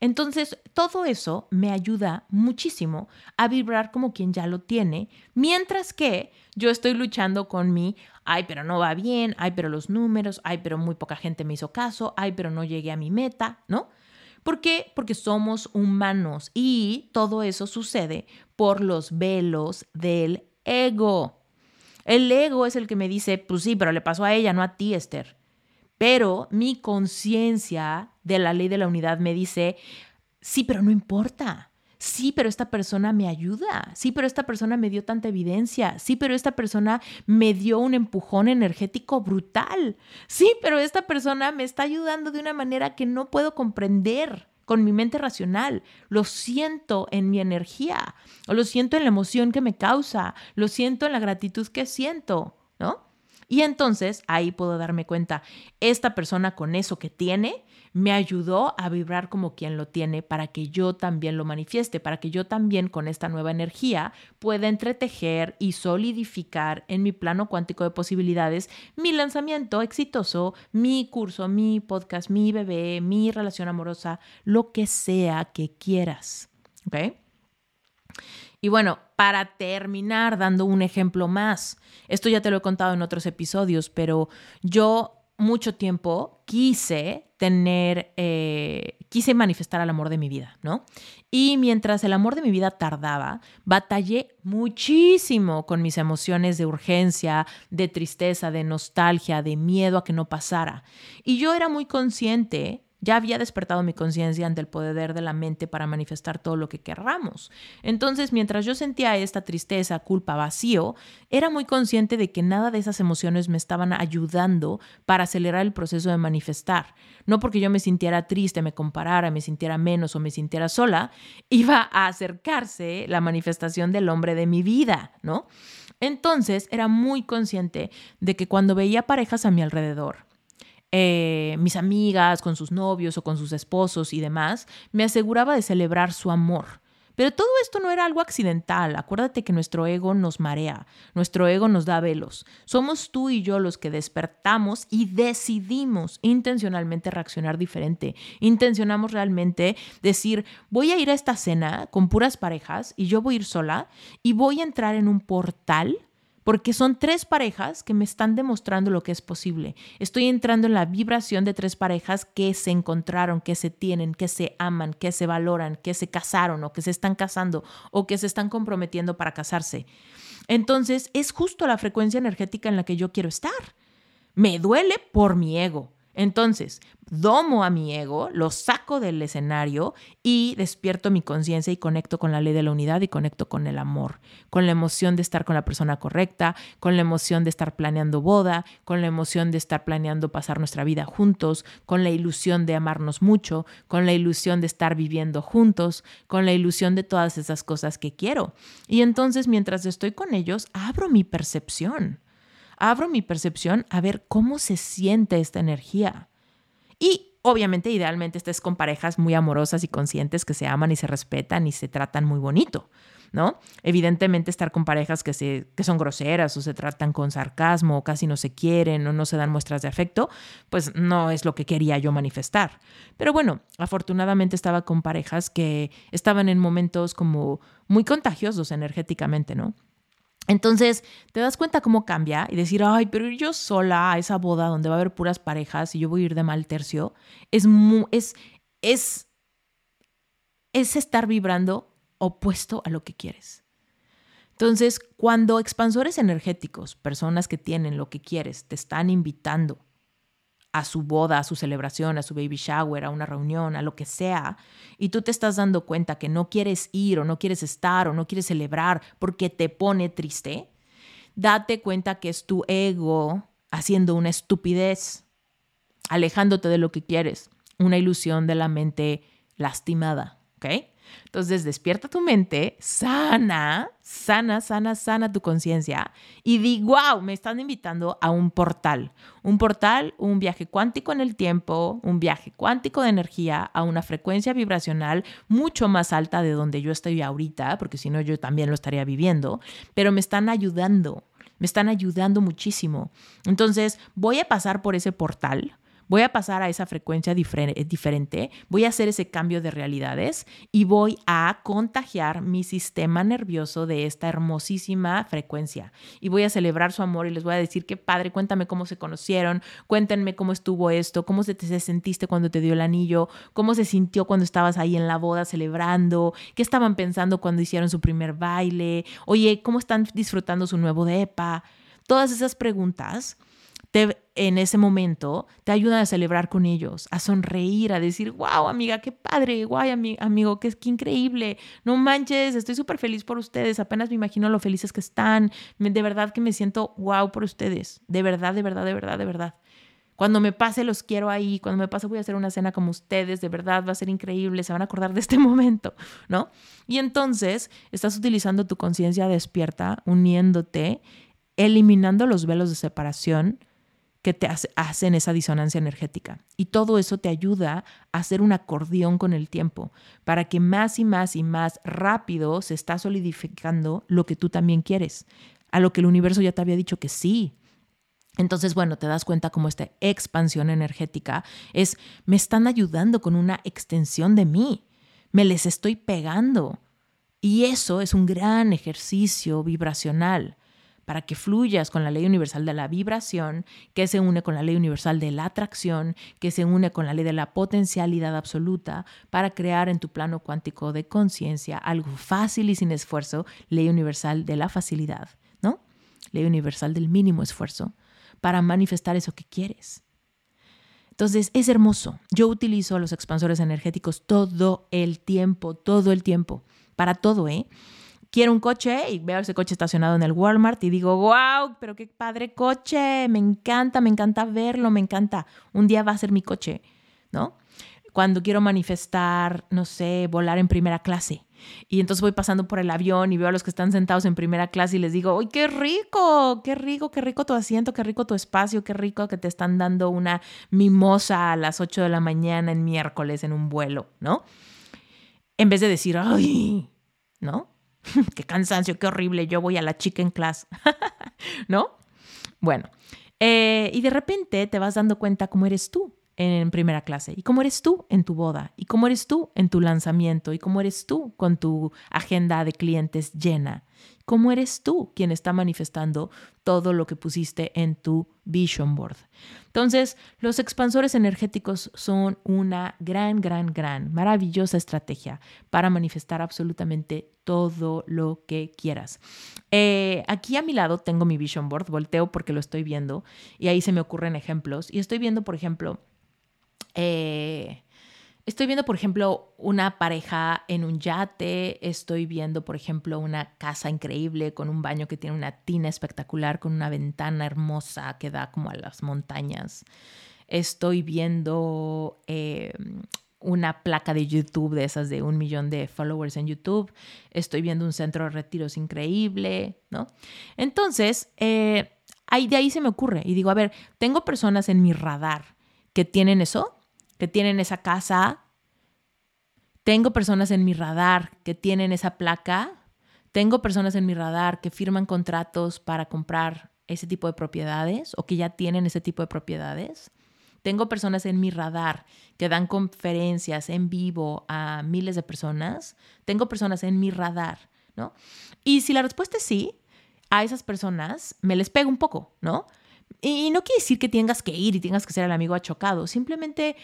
Entonces, todo eso me ayuda muchísimo a vibrar como quien ya lo tiene, mientras que yo estoy luchando con mi, ay, pero no va bien, ay, pero los números, ay, pero muy poca gente me hizo caso, ay, pero no llegué a mi meta, ¿no? ¿Por qué? Porque somos humanos y todo eso sucede por los velos del ego. El ego es el que me dice, pues sí, pero le pasó a ella, no a ti, Esther. Pero mi conciencia de la ley de la unidad me dice, sí, pero no importa sí, pero esta persona me ayuda, sí, pero esta persona me dio tanta evidencia, sí, pero esta persona me dio un empujón energético brutal, sí, pero esta persona me está ayudando de una manera que no puedo comprender con mi mente racional, lo siento en mi energía, o lo siento en la emoción que me causa, lo siento en la gratitud que siento, ¿no? Y entonces ahí puedo darme cuenta, esta persona con eso que tiene me ayudó a vibrar como quien lo tiene para que yo también lo manifieste, para que yo también con esta nueva energía pueda entretejer y solidificar en mi plano cuántico de posibilidades mi lanzamiento exitoso, mi curso, mi podcast, mi bebé, mi relación amorosa, lo que sea que quieras. ¿Ok? Y bueno, para terminar dando un ejemplo más, esto ya te lo he contado en otros episodios, pero yo mucho tiempo quise tener, eh, quise manifestar el amor de mi vida, ¿no? Y mientras el amor de mi vida tardaba, batallé muchísimo con mis emociones de urgencia, de tristeza, de nostalgia, de miedo a que no pasara. Y yo era muy consciente ya había despertado mi conciencia ante el poder de la mente para manifestar todo lo que querramos. Entonces, mientras yo sentía esta tristeza, culpa, vacío, era muy consciente de que nada de esas emociones me estaban ayudando para acelerar el proceso de manifestar. No porque yo me sintiera triste, me comparara, me sintiera menos o me sintiera sola, iba a acercarse la manifestación del hombre de mi vida, ¿no? Entonces, era muy consciente de que cuando veía parejas a mi alrededor, eh, mis amigas con sus novios o con sus esposos y demás, me aseguraba de celebrar su amor. Pero todo esto no era algo accidental. Acuérdate que nuestro ego nos marea, nuestro ego nos da velos. Somos tú y yo los que despertamos y decidimos intencionalmente reaccionar diferente. Intencionamos realmente decir, voy a ir a esta cena con puras parejas y yo voy a ir sola y voy a entrar en un portal porque son tres parejas que me están demostrando lo que es posible. Estoy entrando en la vibración de tres parejas que se encontraron, que se tienen, que se aman, que se valoran, que se casaron o que se están casando o que se están comprometiendo para casarse. Entonces, es justo la frecuencia energética en la que yo quiero estar. Me duele por mi ego. Entonces, domo a mi ego, lo saco del escenario y despierto mi conciencia y conecto con la ley de la unidad y conecto con el amor, con la emoción de estar con la persona correcta, con la emoción de estar planeando boda, con la emoción de estar planeando pasar nuestra vida juntos, con la ilusión de amarnos mucho, con la ilusión de estar viviendo juntos, con la ilusión de todas esas cosas que quiero. Y entonces, mientras estoy con ellos, abro mi percepción abro mi percepción a ver cómo se siente esta energía. Y obviamente, idealmente, estés con parejas muy amorosas y conscientes que se aman y se respetan y se tratan muy bonito. ¿No? Evidentemente estar con parejas que, se, que son groseras o se tratan con sarcasmo o casi no se quieren o no se dan muestras de afecto, pues no es lo que quería yo manifestar. Pero bueno, afortunadamente estaba con parejas que estaban en momentos como muy contagiosos energéticamente, ¿no? Entonces, te das cuenta cómo cambia y decir, ay, pero ir yo sola a esa boda donde va a haber puras parejas y yo voy a ir de mal tercio, es, es, es, es estar vibrando opuesto a lo que quieres. Entonces, cuando expansores energéticos, personas que tienen lo que quieres, te están invitando a su boda, a su celebración, a su baby shower, a una reunión, a lo que sea, y tú te estás dando cuenta que no quieres ir o no quieres estar o no quieres celebrar porque te pone triste, date cuenta que es tu ego haciendo una estupidez, alejándote de lo que quieres, una ilusión de la mente lastimada, ¿ok? Entonces despierta tu mente, sana, sana, sana, sana tu conciencia y di, wow, me están invitando a un portal. Un portal, un viaje cuántico en el tiempo, un viaje cuántico de energía a una frecuencia vibracional mucho más alta de donde yo estoy ahorita, porque si no yo también lo estaría viviendo, pero me están ayudando. Me están ayudando muchísimo. Entonces, voy a pasar por ese portal voy a pasar a esa frecuencia diferente, voy a hacer ese cambio de realidades y voy a contagiar mi sistema nervioso de esta hermosísima frecuencia. Y voy a celebrar su amor y les voy a decir, qué padre, cuéntame cómo se conocieron, cuéntenme cómo estuvo esto, cómo se te sentiste cuando te dio el anillo, cómo se sintió cuando estabas ahí en la boda celebrando, qué estaban pensando cuando hicieron su primer baile, oye, cómo están disfrutando su nuevo depa. Todas esas preguntas en ese momento te ayudan a celebrar con ellos, a sonreír, a decir, wow, amiga, qué padre, guay, amigo, qué, qué increíble, no manches, estoy súper feliz por ustedes, apenas me imagino lo felices que están, de verdad que me siento wow por ustedes, de verdad, de verdad, de verdad, de verdad. Cuando me pase los quiero ahí, cuando me pase voy a hacer una cena como ustedes, de verdad va a ser increíble, se van a acordar de este momento, ¿no? Y entonces estás utilizando tu conciencia despierta, uniéndote, eliminando los velos de separación, que te hacen esa disonancia energética. Y todo eso te ayuda a hacer un acordeón con el tiempo, para que más y más y más rápido se está solidificando lo que tú también quieres, a lo que el universo ya te había dicho que sí. Entonces, bueno, te das cuenta como esta expansión energética es, me están ayudando con una extensión de mí, me les estoy pegando. Y eso es un gran ejercicio vibracional para que fluyas con la ley universal de la vibración, que se une con la ley universal de la atracción, que se une con la ley de la potencialidad absoluta, para crear en tu plano cuántico de conciencia algo fácil y sin esfuerzo, ley universal de la facilidad, ¿no? Ley universal del mínimo esfuerzo, para manifestar eso que quieres. Entonces, es hermoso. Yo utilizo los expansores energéticos todo el tiempo, todo el tiempo, para todo, ¿eh? Quiero un coche y veo ese coche estacionado en el Walmart y digo, wow, pero qué padre coche, me encanta, me encanta verlo, me encanta. Un día va a ser mi coche, ¿no? Cuando quiero manifestar, no sé, volar en primera clase. Y entonces voy pasando por el avión y veo a los que están sentados en primera clase y les digo, ¡ay, qué rico! ¡Qué rico, qué rico tu asiento, qué rico tu espacio, qué rico que te están dando una mimosa a las 8 de la mañana en miércoles en un vuelo, ¿no? En vez de decir, ¡ay! ¿No? qué cansancio, qué horrible, yo voy a la chicken class, ¿no? Bueno, eh, y de repente te vas dando cuenta cómo eres tú en primera clase y cómo eres tú en tu boda y cómo eres tú en tu lanzamiento y cómo eres tú con tu agenda de clientes llena, cómo eres tú quien está manifestando todo lo que pusiste en tu vision board. Entonces, los expansores energéticos son una gran, gran, gran, maravillosa estrategia para manifestar absolutamente todo lo que quieras. Eh, aquí a mi lado tengo mi vision board, volteo porque lo estoy viendo y ahí se me ocurren ejemplos. Y estoy viendo, por ejemplo, eh, Estoy viendo, por ejemplo, una pareja en un yate, estoy viendo, por ejemplo, una casa increíble con un baño que tiene una tina espectacular, con una ventana hermosa que da como a las montañas. Estoy viendo eh, una placa de YouTube de esas de un millón de followers en YouTube. Estoy viendo un centro de retiros increíble, ¿no? Entonces, eh, ahí, de ahí se me ocurre y digo, a ver, tengo personas en mi radar que tienen eso que tienen esa casa. Tengo personas en mi radar que tienen esa placa. Tengo personas en mi radar que firman contratos para comprar ese tipo de propiedades o que ya tienen ese tipo de propiedades. Tengo personas en mi radar que dan conferencias en vivo a miles de personas. Tengo personas en mi radar, ¿no? Y si la respuesta es sí, a esas personas me les pego un poco, ¿no? Y no quiere decir que tengas que ir y tengas que ser el amigo achocado. Simplemente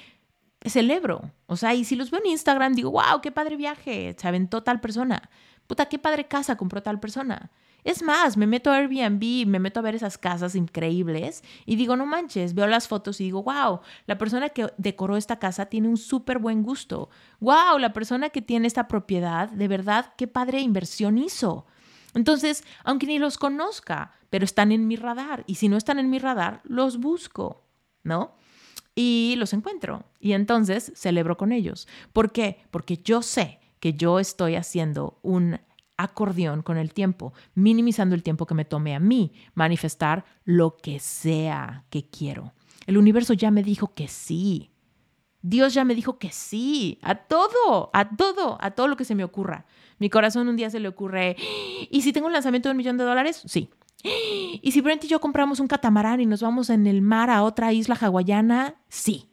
celebro. O sea, y si los veo en Instagram, digo, wow, qué padre viaje, se aventó tal persona. Puta, qué padre casa compró tal persona. Es más, me meto a Airbnb, me meto a ver esas casas increíbles y digo, no manches, veo las fotos y digo, wow, la persona que decoró esta casa tiene un súper buen gusto. Wow, la persona que tiene esta propiedad, de verdad, qué padre inversión hizo. Entonces, aunque ni los conozca, pero están en mi radar y si no están en mi radar, los busco, ¿no? Y los encuentro. Y entonces celebro con ellos. ¿Por qué? Porque yo sé que yo estoy haciendo un acordeón con el tiempo, minimizando el tiempo que me tome a mí manifestar lo que sea que quiero. El universo ya me dijo que sí. Dios ya me dijo que sí, a todo, a todo, a todo lo que se me ocurra. Mi corazón un día se le ocurre, ¿y si tengo un lanzamiento de un millón de dólares? Sí. ¿Y si Brent y yo compramos un catamarán y nos vamos en el mar a otra isla hawaiana? Sí.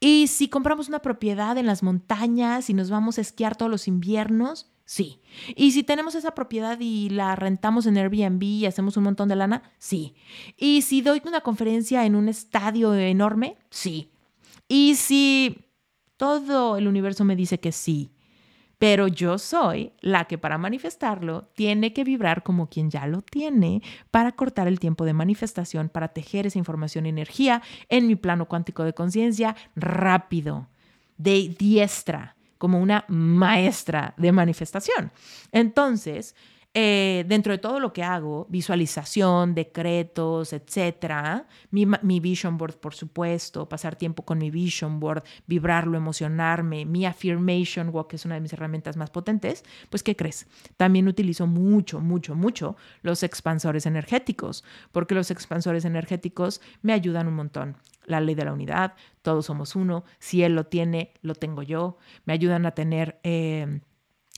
¿Y si compramos una propiedad en las montañas y nos vamos a esquiar todos los inviernos? Sí. ¿Y si tenemos esa propiedad y la rentamos en Airbnb y hacemos un montón de lana? Sí. ¿Y si doy una conferencia en un estadio enorme? Sí. ¿Y si todo el universo me dice que sí? Pero yo soy la que para manifestarlo tiene que vibrar como quien ya lo tiene para cortar el tiempo de manifestación, para tejer esa información y energía en mi plano cuántico de conciencia rápido, de diestra, como una maestra de manifestación. Entonces, eh, dentro de todo lo que hago, visualización, decretos, etcétera, mi, vision board, por supuesto, pasar tiempo con mi vision board, vibrarlo, emocionarme, mi affirmation walk, que es una de mis herramientas más potentes, pues, ¿qué crees? También utilizo mucho, mucho, mucho los expansores energéticos, porque los expansores energéticos me ayudan un montón. La ley de la unidad, todos somos uno, si él lo tiene, lo tengo yo, me ayudan a tener, eh,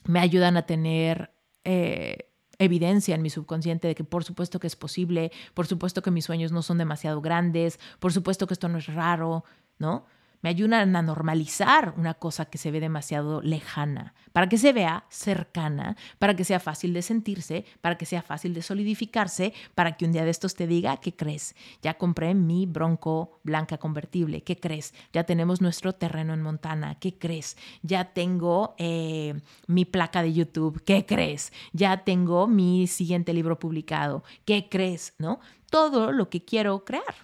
me ayudan a tener eh, evidencia en mi subconsciente de que por supuesto que es posible, por supuesto que mis sueños no son demasiado grandes, por supuesto que esto no es raro, ¿no? Me ayudan a normalizar una cosa que se ve demasiado lejana, para que se vea cercana, para que sea fácil de sentirse, para que sea fácil de solidificarse, para que un día de estos te diga, ¿qué crees? Ya compré mi bronco blanca convertible, ¿qué crees? Ya tenemos nuestro terreno en Montana, ¿qué crees? Ya tengo eh, mi placa de YouTube, ¿qué crees? Ya tengo mi siguiente libro publicado, ¿qué crees? ¿No? Todo lo que quiero crear.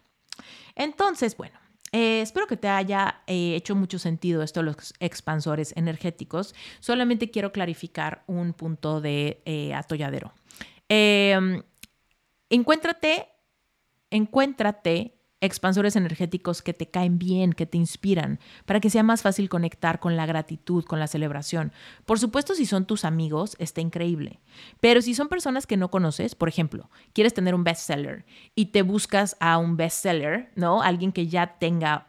Entonces, bueno, eh, espero que te haya eh, hecho mucho sentido esto los expansores energéticos. Solamente quiero clarificar un punto de eh, atolladero. Em, encuéntrate, encuéntrate expansores energéticos que te caen bien, que te inspiran, para que sea más fácil conectar con la gratitud, con la celebración. Por supuesto, si son tus amigos, está increíble. Pero si son personas que no conoces, por ejemplo, quieres tener un bestseller y te buscas a un bestseller, ¿no? Alguien que ya tenga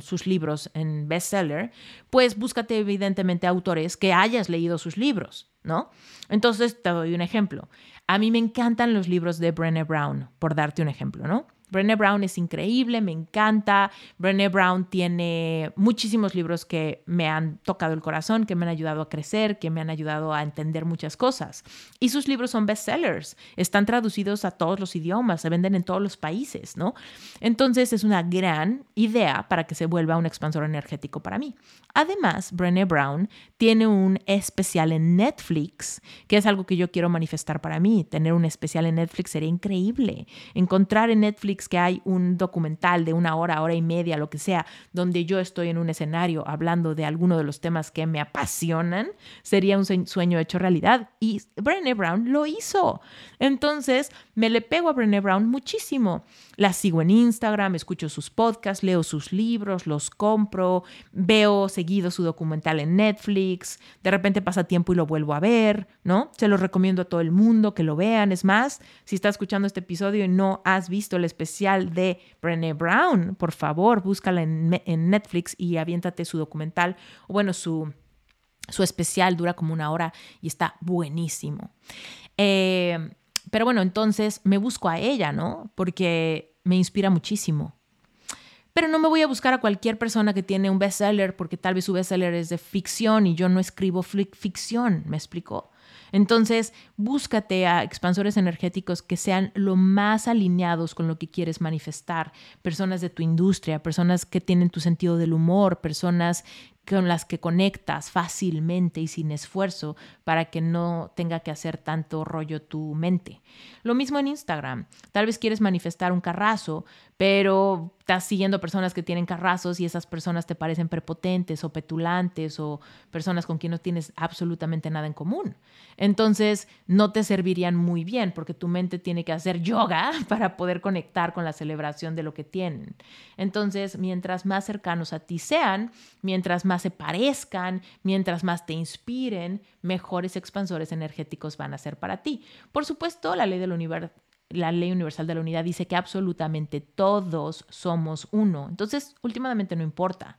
sus libros en bestseller, pues búscate evidentemente autores que hayas leído sus libros, ¿no? Entonces, te doy un ejemplo. A mí me encantan los libros de Brené Brown, por darte un ejemplo, ¿no? Brené Brown es increíble, me encanta. Brené Brown tiene muchísimos libros que me han tocado el corazón, que me han ayudado a crecer, que me han ayudado a entender muchas cosas. Y sus libros son bestsellers, están traducidos a todos los idiomas, se venden en todos los países, ¿no? Entonces es una gran idea para que se vuelva un expansor energético para mí. Además, Brené Brown tiene un especial en Netflix, que es algo que yo quiero manifestar para mí. Tener un especial en Netflix sería increíble. Encontrar en Netflix que hay un documental de una hora, hora y media, lo que sea, donde yo estoy en un escenario hablando de alguno de los temas que me apasionan, sería un sueño hecho realidad. Y Brené Brown lo hizo. Entonces, me le pego a Brené Brown muchísimo. La sigo en Instagram, escucho sus podcasts, leo sus libros, los compro, veo seguido su documental en Netflix, de repente pasa tiempo y lo vuelvo a ver, ¿no? Se lo recomiendo a todo el mundo que lo vean. Es más, si estás escuchando este episodio y no has visto el especial de Brené Brown, por favor, búscala en, Netflix y aviéntate su documental, o bueno, su, su especial dura como una hora y está buenísimo. Eh, pero bueno, entonces me busco a ella, ¿no? Porque me inspira muchísimo. Pero no me voy a buscar a cualquier persona que tiene un bestseller porque tal vez su bestseller es de ficción y yo no escribo ficción, ¿me explico? Entonces, búscate a expansores energéticos que sean lo más alineados con lo que quieres manifestar, personas de tu industria, personas que tienen tu sentido del humor, personas con las que conectas fácilmente y sin esfuerzo para que no tenga que hacer tanto rollo tu mente. Lo mismo en Instagram. Tal vez quieres manifestar un carrazo, pero estás siguiendo personas que tienen carrazos y esas personas te parecen prepotentes o petulantes o personas con quien no tienes absolutamente nada en común. Entonces, no te servirían muy bien porque tu mente tiene que hacer yoga para poder conectar con la celebración de lo que tienen. Entonces, mientras más cercanos a ti sean, mientras más se parezcan, mientras más te inspiren, mejores expansores energéticos van a ser para ti. Por supuesto, la ley del universo la ley universal de la unidad dice que absolutamente todos somos uno. Entonces, últimamente no importa.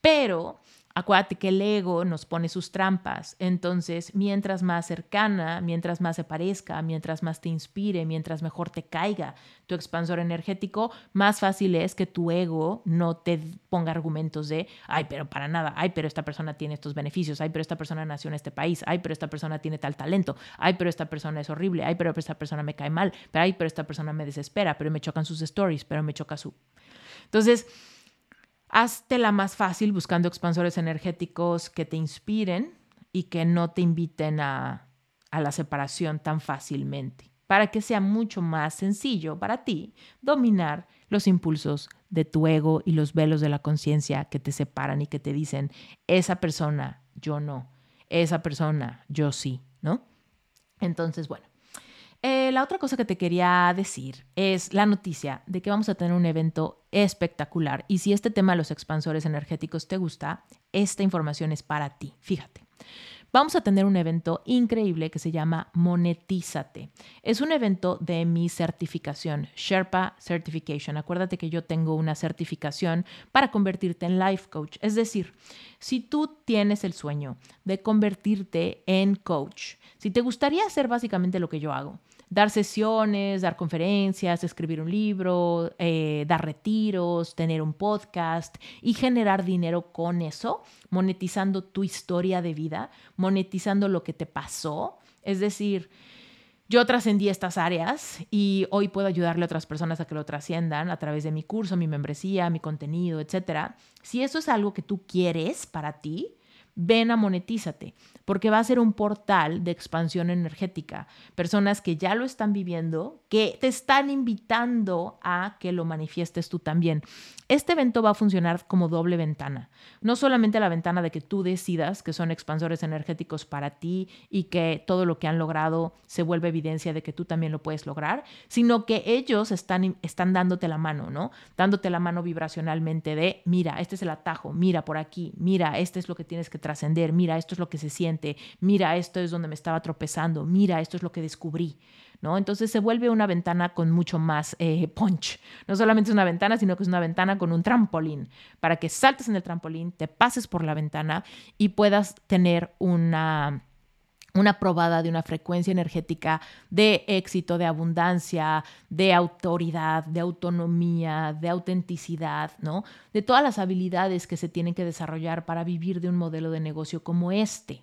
Pero Acuérdate que el ego nos pone sus trampas. Entonces, mientras más cercana, mientras más se parezca, mientras más te inspire, mientras mejor te caiga tu expansor energético, más fácil es que tu ego no te ponga argumentos de, ay, pero para nada, ay, pero esta persona tiene estos beneficios, ay, pero esta persona nació en este país, ay, pero esta persona tiene tal talento, ay, pero esta persona es horrible, ay, pero esta persona me cae mal, pero ay, pero esta persona me desespera, pero me chocan sus stories, pero me choca su... Entonces, Hazte la más fácil buscando expansores energéticos que te inspiren y que no te inviten a, a la separación tan fácilmente, para que sea mucho más sencillo para ti dominar los impulsos de tu ego y los velos de la conciencia que te separan y que te dicen, esa persona, yo no, esa persona, yo sí, ¿no? Entonces, bueno, eh, la otra cosa que te quería decir es la noticia de que vamos a tener un evento espectacular. Y si este tema de los expansores energéticos te gusta, esta información es para ti. Fíjate. Vamos a tener un evento increíble que se llama Monetízate. Es un evento de mi certificación, Sherpa Certification. Acuérdate que yo tengo una certificación para convertirte en life coach. Es decir, si tú tienes el sueño de convertirte en coach, si te gustaría hacer básicamente lo que yo hago, dar sesiones, dar conferencias, escribir un libro, eh, dar retiros, tener un podcast y generar dinero con eso, monetizando tu historia de vida, monetizando lo que te pasó. Es decir, yo trascendí estas áreas y hoy puedo ayudarle a otras personas a que lo trasciendan a través de mi curso, mi membresía, mi contenido, etc. Si eso es algo que tú quieres para ti, ven a monetízate porque va a ser un portal de expansión energética. Personas que ya lo están viviendo, que te están invitando a que lo manifiestes tú también. Este evento va a funcionar como doble ventana. No solamente la ventana de que tú decidas que son expansores energéticos para ti y que todo lo que han logrado se vuelve evidencia de que tú también lo puedes lograr, sino que ellos están, están dándote la mano, ¿no? Dándote la mano vibracionalmente de, mira, este es el atajo, mira por aquí, mira, este es lo que tienes que trascender, mira, esto es lo que se siente mira, esto es donde me estaba tropezando, mira, esto es lo que descubrí. ¿No? Entonces se vuelve una ventana con mucho más eh, punch. No solamente es una ventana, sino que es una ventana con un trampolín, para que saltes en el trampolín, te pases por la ventana y puedas tener una, una probada de una frecuencia energética de éxito, de abundancia, de autoridad, de autonomía, de autenticidad, ¿no? De todas las habilidades que se tienen que desarrollar para vivir de un modelo de negocio como este.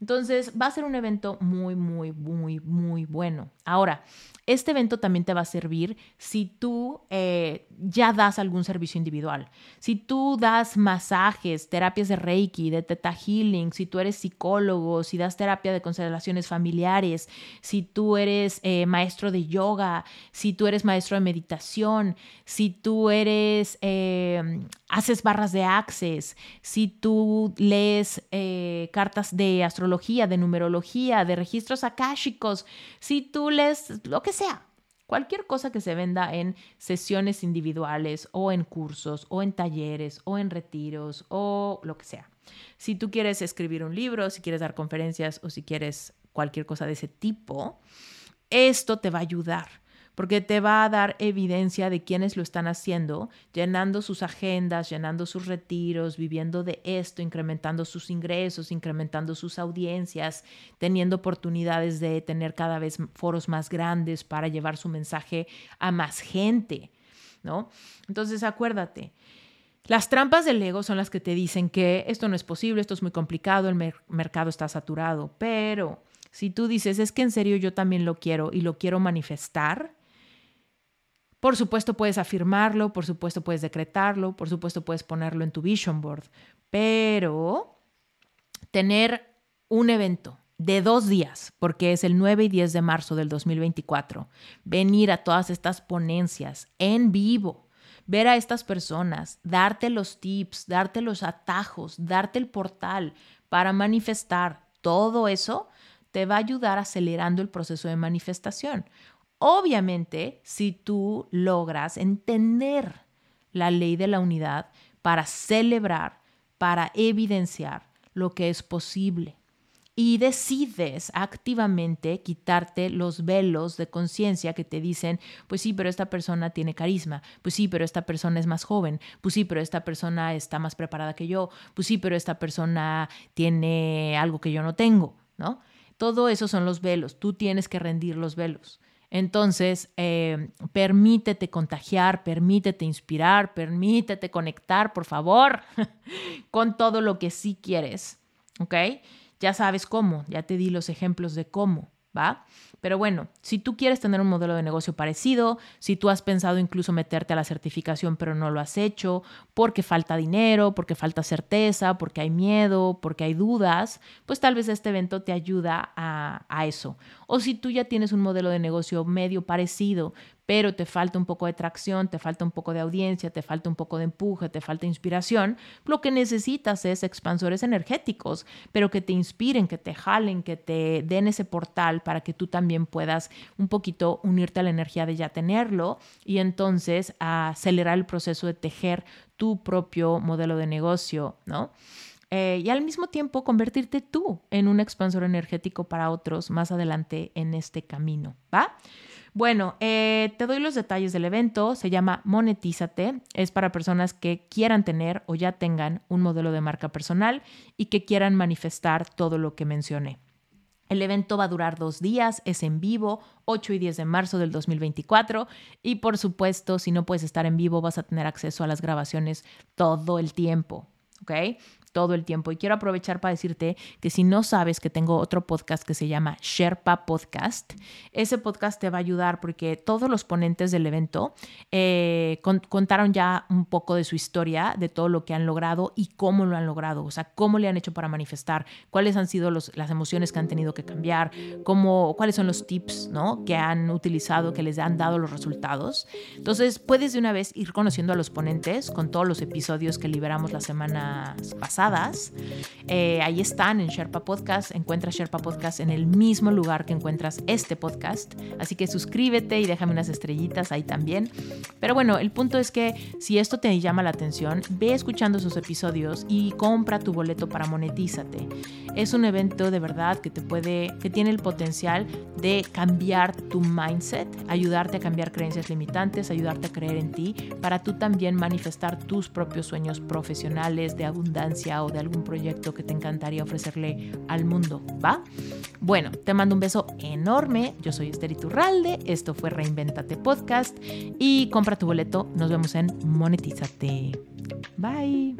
Entonces, va a ser un evento muy, muy, muy, muy bueno. Ahora, este evento también te va a servir si tú eh, ya das algún servicio individual, si tú das masajes, terapias de Reiki, de Theta Healing, si tú eres psicólogo, si das terapia de constelaciones familiares, si tú eres eh, maestro de yoga, si tú eres maestro de meditación, si tú eres, eh, haces barras de access, si tú lees cartas de astrología, de numerología, de registros akáshicos, si tú lees lo que sea. Cualquier cosa que se venda en sesiones individuales o en cursos o en talleres o en retiros o lo que sea. Si tú quieres escribir un libro, si quieres dar conferencias o si quieres cualquier cosa de ese tipo, esto te va a ayudar porque te va a dar evidencia de quienes lo están haciendo, llenando sus agendas, llenando sus retiros, viviendo de esto, incrementando sus ingresos, incrementando sus audiencias, teniendo oportunidades de tener cada vez foros más grandes para llevar su mensaje a más gente, ¿no? Entonces, acuérdate. Las trampas del ego son las que te dicen que esto no es posible, esto es muy complicado, el mercado está saturado, pero si tú dices, es que en serio yo también lo quiero y lo quiero manifestar, por supuesto puedes afirmarlo, por supuesto puedes decretarlo, por supuesto puedes ponerlo en tu vision board, pero tener un evento de dos días, porque es el 9 y 10 de marzo del 2024, venir a todas estas ponencias en vivo, ver a estas personas, darte los tips, darte los atajos, darte el portal para manifestar todo eso, te va a ayudar acelerando el proceso de manifestación. Obviamente, si tú logras entender la ley de la unidad para celebrar, para evidenciar lo que es posible y decides activamente quitarte los velos de conciencia que te dicen, pues sí, pero esta persona tiene carisma, pues sí, pero esta persona es más joven, pues sí, pero esta persona está más preparada que yo, pues sí, pero esta persona tiene algo que yo no tengo, ¿no? Todo eso son los velos, tú tienes que rendir los velos. Entonces, eh, permítete contagiar, permítete inspirar, permítete conectar, por favor, con todo lo que sí quieres, ¿ok? Ya sabes cómo, ya te di los ejemplos de cómo, ¿va? Pero bueno, si tú quieres tener un modelo de negocio parecido, si tú has pensado incluso meterte a la certificación pero no lo has hecho, porque falta dinero, porque falta certeza, porque hay miedo, porque hay dudas, pues tal vez este evento te ayuda a, a eso. O si tú ya tienes un modelo de negocio medio parecido, pero te falta un poco de tracción, te falta un poco de audiencia, te falta un poco de empuje, te falta inspiración, lo que necesitas es expansores energéticos, pero que te inspiren, que te jalen, que te den ese portal para que tú también puedas un poquito unirte a la energía de ya tenerlo y entonces acelerar el proceso de tejer tu propio modelo de negocio, ¿no? Eh, y al mismo tiempo convertirte tú en un expansor energético para otros más adelante en este camino, ¿va? Bueno, eh, te doy los detalles del evento. Se llama Monetízate. Es para personas que quieran tener o ya tengan un modelo de marca personal y que quieran manifestar todo lo que mencioné. El evento va a durar dos días, es en vivo, 8 y 10 de marzo del 2024 y por supuesto, si no puedes estar en vivo, vas a tener acceso a las grabaciones todo el tiempo. ¿ok? Todo el tiempo. Y quiero aprovechar para decirte que si no sabes que tengo otro podcast que se llama Sherpa Podcast, ese podcast te va a ayudar porque todos los ponentes del evento eh, contaron ya un poco de su historia, de todo lo que han logrado y cómo lo han logrado, o sea, cómo le han hecho para manifestar, cuáles han sido los, las emociones que han tenido que cambiar, cómo, cuáles son los tips ¿no? que han utilizado, que les han dado los resultados. Entonces, puedes de una vez ir conociendo a los ponentes con todos los episodios que liberamos las semanas pasadas eh, ahí están en Sherpa Podcast. Encuentras Sherpa Podcast en el mismo lugar que encuentras este podcast. Así que suscríbete y déjame unas estrellitas ahí también. Pero bueno, el punto es que si esto te llama la atención, ve escuchando sus episodios y compra tu boleto para Monetízate. Es un evento de verdad que te puede, que tiene el potencial de cambiar tu mindset, ayudarte a cambiar creencias limitantes, ayudarte a creer en ti, para tú también manifestar tus propios sueños profesionales de abundancia o de algún proyecto que te encantaría ofrecerle al mundo, ¿va? Bueno, te mando un beso enorme. Yo soy Esther Iturralde. Esto fue Reinventate Podcast y compra tu boleto. Nos vemos en Monetízate. Bye.